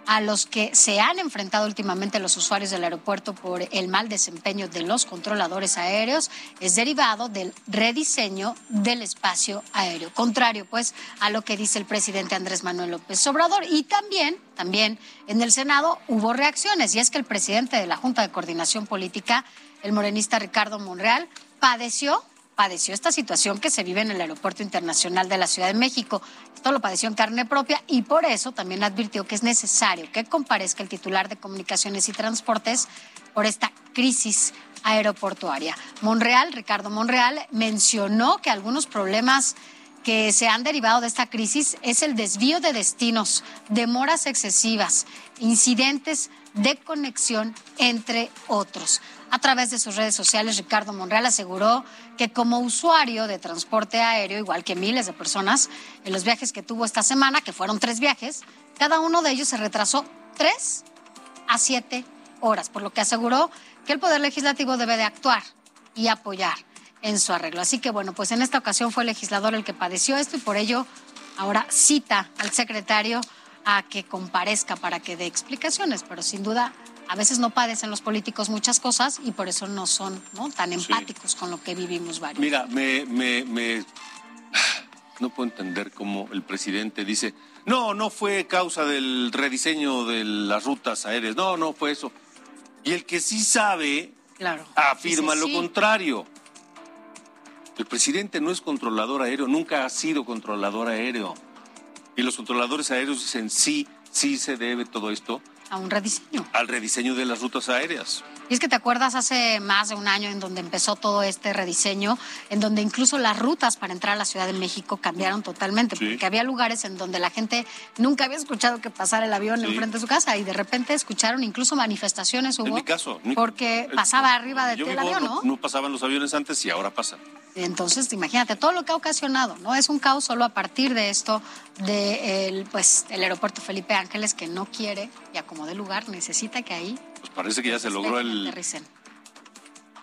a los que se han enfrentado últimamente los usuarios del aeropuerto por el mal desempeño de los controladores aéreos es derivado del rediseño del espacio aéreo, contrario pues a lo que dice el presidente Andrés Manuel López Obrador. Y también, también en el Senado hubo reacciones y es que el presidente de la Junta de Coordinación Política, el morenista Ricardo Monreal, padeció padeció esta situación que se vive en el Aeropuerto Internacional de la Ciudad de México. Esto lo padeció en carne propia y por eso también advirtió que es necesario que comparezca el titular de Comunicaciones y Transportes por esta crisis aeroportuaria. Monreal, Ricardo Monreal, mencionó que algunos problemas que se han derivado de esta crisis es el desvío de destinos, demoras excesivas, incidentes de conexión, entre otros. A través de sus redes sociales, Ricardo Monreal aseguró que como usuario de transporte aéreo, igual que miles de personas, en los viajes que tuvo esta semana, que fueron tres viajes, cada uno de ellos se retrasó tres a siete horas, por lo que aseguró que el Poder Legislativo debe de actuar y apoyar en su arreglo. Así que bueno, pues en esta ocasión fue el legislador el que padeció esto y por ello ahora cita al secretario a que comparezca para que dé explicaciones, pero sin duda a veces no padecen los políticos muchas cosas y por eso no son tan empáticos con lo que vivimos varios. Mira, me, me, me, no puedo entender cómo el presidente dice, no, no fue causa del rediseño de las rutas aéreas, no, no fue eso. Y el que sí sabe claro, afirma lo contrario. El presidente no es controlador aéreo, nunca ha sido controlador aéreo. Y los controladores aéreos dicen sí, sí se debe todo esto a un rediseño. Al rediseño de las rutas aéreas. Y es que te acuerdas hace más de un año en donde empezó todo este rediseño, en donde incluso las rutas para entrar a la Ciudad de México cambiaron totalmente, porque había lugares en donde la gente nunca había escuchado que pasara el avión enfrente de su casa y de repente escucharon incluso manifestaciones hubo. En mi caso. Porque pasaba arriba de el avión, ¿no? No pasaban los aviones antes y ahora pasan. Entonces, imagínate todo lo que ha ocasionado, ¿no? Es un caos solo a partir de esto del pues, el aeropuerto Felipe Ángeles que no quiere y acomode lugar, necesita que ahí. Pues parece que ya se logró el,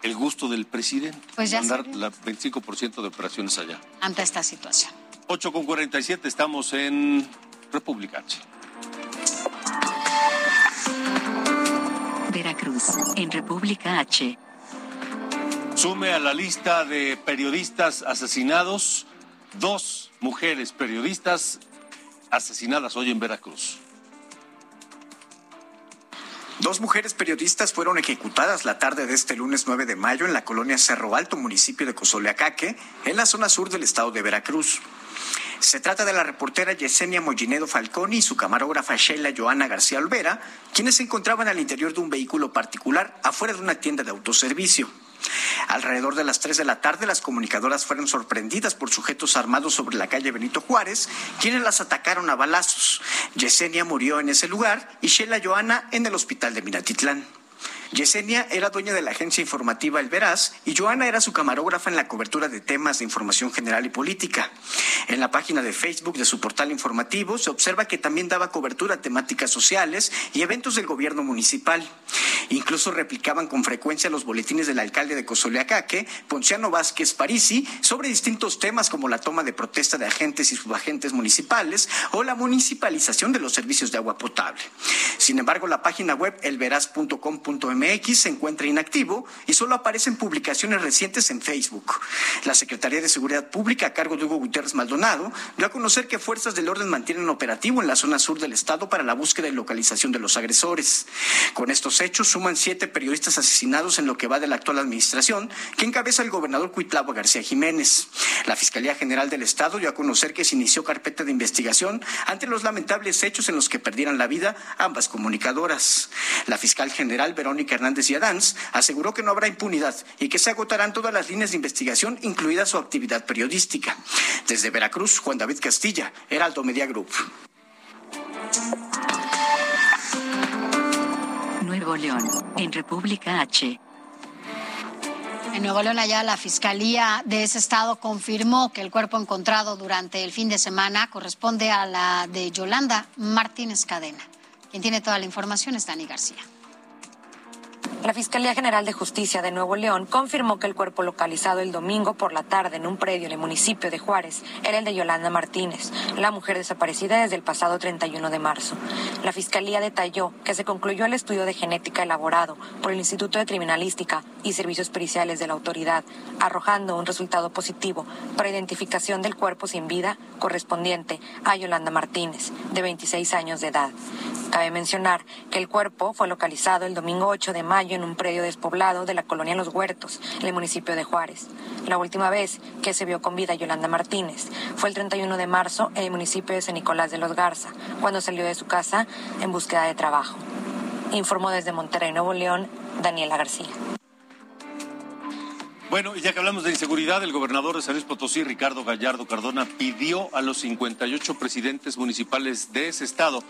el gusto del presidente. Pues ya mandar el 25% de operaciones allá. Ante esta situación. 8 con 47, estamos en República H. Veracruz, en República H. Sume a la lista de periodistas asesinados dos mujeres periodistas asesinadas hoy en Veracruz. Dos mujeres periodistas fueron ejecutadas la tarde de este lunes 9 de mayo en la colonia Cerro Alto, municipio de Cozoleacaque, en la zona sur del estado de Veracruz. Se trata de la reportera Yesenia Mollinedo Falconi y su camarógrafa Sheila Joana García Olvera, quienes se encontraban al interior de un vehículo particular afuera de una tienda de autoservicio. Alrededor de las 3 de la tarde, las comunicadoras fueron sorprendidas por sujetos armados sobre la calle Benito Juárez, quienes las atacaron a balazos. Yesenia murió en ese lugar y Sheila Joana en el hospital de Minatitlán. Yesenia era dueña de la agencia informativa El Veraz y Joana era su camarógrafa en la cobertura de temas de información general y política. En la página de Facebook de su portal informativo se observa que también daba cobertura a temáticas sociales y eventos del gobierno municipal. Incluso replicaban con frecuencia los boletines del alcalde de Cozoleacaque, Ponciano Vázquez Parisi, sobre distintos temas como la toma de protesta de agentes y subagentes municipales o la municipalización de los servicios de agua potable. Sin embargo, la página web elveraz.com.mx se encuentra inactivo y solo aparecen publicaciones recientes en Facebook. La Secretaría de Seguridad Pública, a cargo de Hugo Gutiérrez Maldonado, dio a conocer que fuerzas del orden mantienen operativo en la zona sur del estado para la búsqueda y localización de los agresores. Con estos hechos suman siete periodistas asesinados en lo que va de la actual administración, que encabeza el gobernador Cuitlavo García Jiménez. La Fiscalía General del Estado dio a conocer que se inició carpeta de investigación ante los lamentables hechos en los que perdieran la vida ambas comunicadoras. La fiscal general Verónica Hernández y Adams aseguró que no habrá impunidad y que se agotarán todas las líneas de investigación, incluida su actividad periodística. Desde Veracruz, Juan David Castilla, Heraldo Media Group. Nuevo León, en República H. En Nuevo León, allá la Fiscalía de ese estado confirmó que el cuerpo encontrado durante el fin de semana corresponde a la de Yolanda Martínez Cadena. Quien tiene toda la información es Dani García. La Fiscalía General de Justicia de Nuevo León confirmó que el cuerpo localizado el domingo por la tarde en un predio en el municipio de Juárez era el de Yolanda Martínez, la mujer desaparecida desde el pasado 31 de marzo. La Fiscalía detalló que se concluyó el estudio de genética elaborado por el Instituto de Criminalística y Servicios Periciales de la autoridad, arrojando un resultado positivo para identificación del cuerpo sin vida correspondiente a Yolanda Martínez, de 26 años de edad. Cabe mencionar que el cuerpo fue localizado el domingo 8 de mayo en un predio despoblado de la colonia Los Huertos, en el municipio de Juárez. La última vez que se vio con vida Yolanda Martínez fue el 31 de marzo en el municipio de San Nicolás de los Garza, cuando salió de su casa en búsqueda de trabajo. Informó desde Monterrey, Nuevo León, Daniela García. Bueno, ya que hablamos de inseguridad, el gobernador de San Luis Potosí, Ricardo Gallardo Cardona, pidió a los 58 presidentes municipales de ese estado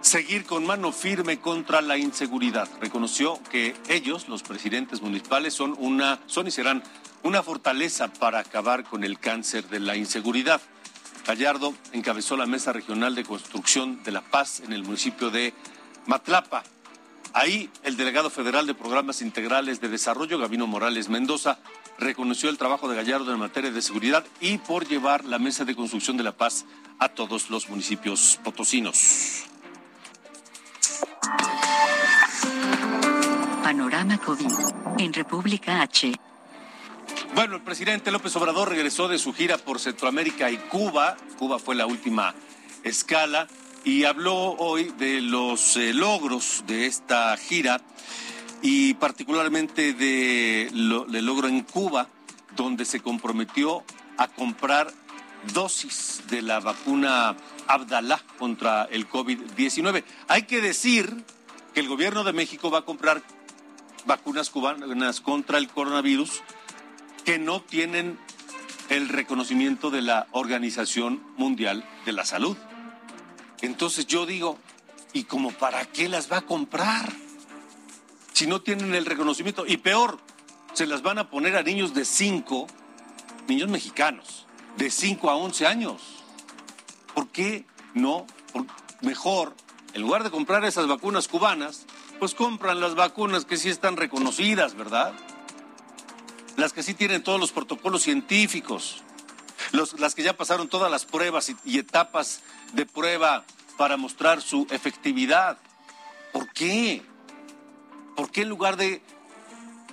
seguir con mano firme contra la inseguridad. Reconoció que ellos, los presidentes municipales, son una, son y serán una fortaleza para acabar con el cáncer de la inseguridad. Gallardo encabezó la Mesa Regional de Construcción de la Paz en el municipio de Matlapa. Ahí el delegado federal de Programas Integrales de Desarrollo, Gabino Morales Mendoza, reconoció el trabajo de Gallardo en materia de seguridad y por llevar la Mesa de Construcción de la Paz a todos los municipios potosinos. Panorama COVID en República H. Bueno, el presidente López Obrador regresó de su gira por Centroamérica y Cuba. Cuba fue la última escala y habló hoy de los eh, logros de esta gira y particularmente de lo, logro en Cuba, donde se comprometió a comprar dosis de la vacuna Abdalá contra el COVID-19. Hay que decir que el gobierno de México va a comprar vacunas cubanas contra el coronavirus que no tienen el reconocimiento de la Organización Mundial de la Salud. Entonces yo digo, ¿y como para qué las va a comprar? Si no tienen el reconocimiento. Y peor, se las van a poner a niños de 5, niños mexicanos, de 5 a 11 años. ¿Por qué no? mejor, en lugar de comprar esas vacunas cubanas, pues compran las vacunas que sí están reconocidas, ¿verdad? Las que sí tienen todos los protocolos científicos, las que ya pasaron todas las pruebas y, y etapas de prueba para mostrar su efectividad. ¿Por qué? ¿Por qué en lugar de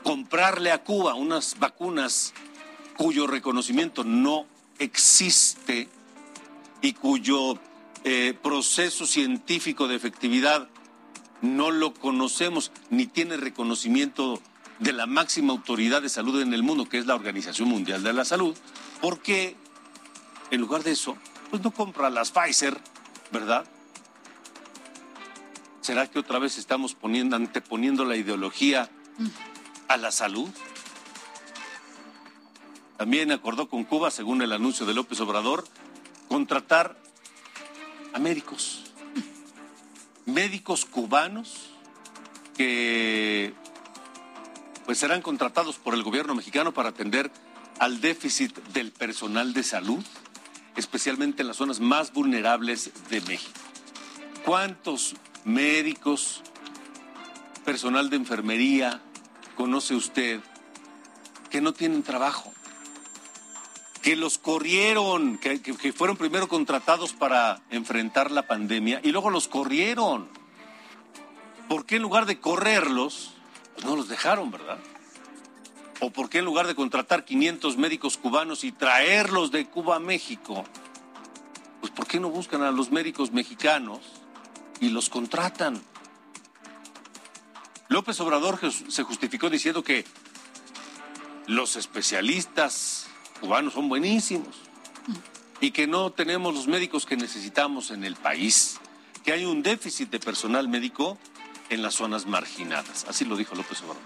comprarle a Cuba unas vacunas cuyo reconocimiento no existe y cuyo eh, proceso científico de efectividad no lo conocemos ni tiene reconocimiento de la máxima autoridad de salud en el mundo, que es la Organización Mundial de la Salud, porque en lugar de eso, pues no compra las Pfizer, ¿verdad? ¿Será que otra vez estamos poniendo, anteponiendo la ideología a la salud? también acordó con Cuba, según el anuncio de López Obrador, contratar a médicos, médicos cubanos que pues serán contratados por el gobierno mexicano para atender al déficit del personal de salud, especialmente en las zonas más vulnerables de México. ¿Cuántos médicos, personal de enfermería conoce usted que no tienen trabajo? Que los corrieron, que, que fueron primero contratados para enfrentar la pandemia y luego los corrieron. ¿Por qué en lugar de correrlos, pues no los dejaron, verdad? ¿O por qué en lugar de contratar 500 médicos cubanos y traerlos de Cuba a México, pues por qué no buscan a los médicos mexicanos y los contratan? López Obrador se justificó diciendo que los especialistas cubanos son buenísimos y que no tenemos los médicos que necesitamos en el país, que hay un déficit de personal médico en las zonas marginadas. Así lo dijo López Obrador.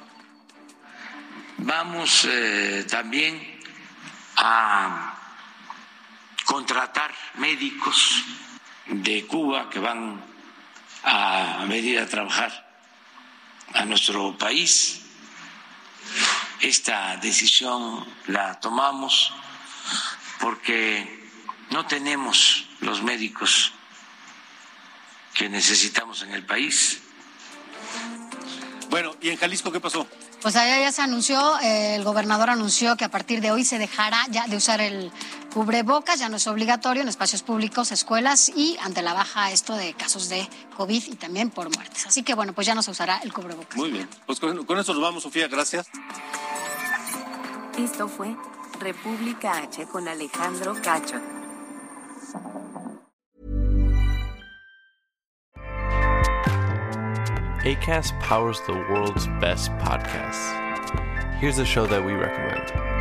Vamos eh, también a contratar médicos de Cuba que van a venir a trabajar a nuestro país. Esta decisión la tomamos porque no tenemos los médicos que necesitamos en el país bueno, ¿y en Jalisco qué pasó? Pues allá ya se anunció, eh, el gobernador anunció que a partir de hoy se dejará ya de usar el cubrebocas, ya no es obligatorio en espacios públicos, escuelas y ante la baja esto de casos de COVID y también por muertes. Así que bueno, pues ya no se usará el cubrebocas. Muy bien, pues con, con eso nos vamos, Sofía, gracias. Esto fue República H con Alejandro Cacho. ACAST powers the world's best podcasts. Here's a show that we recommend.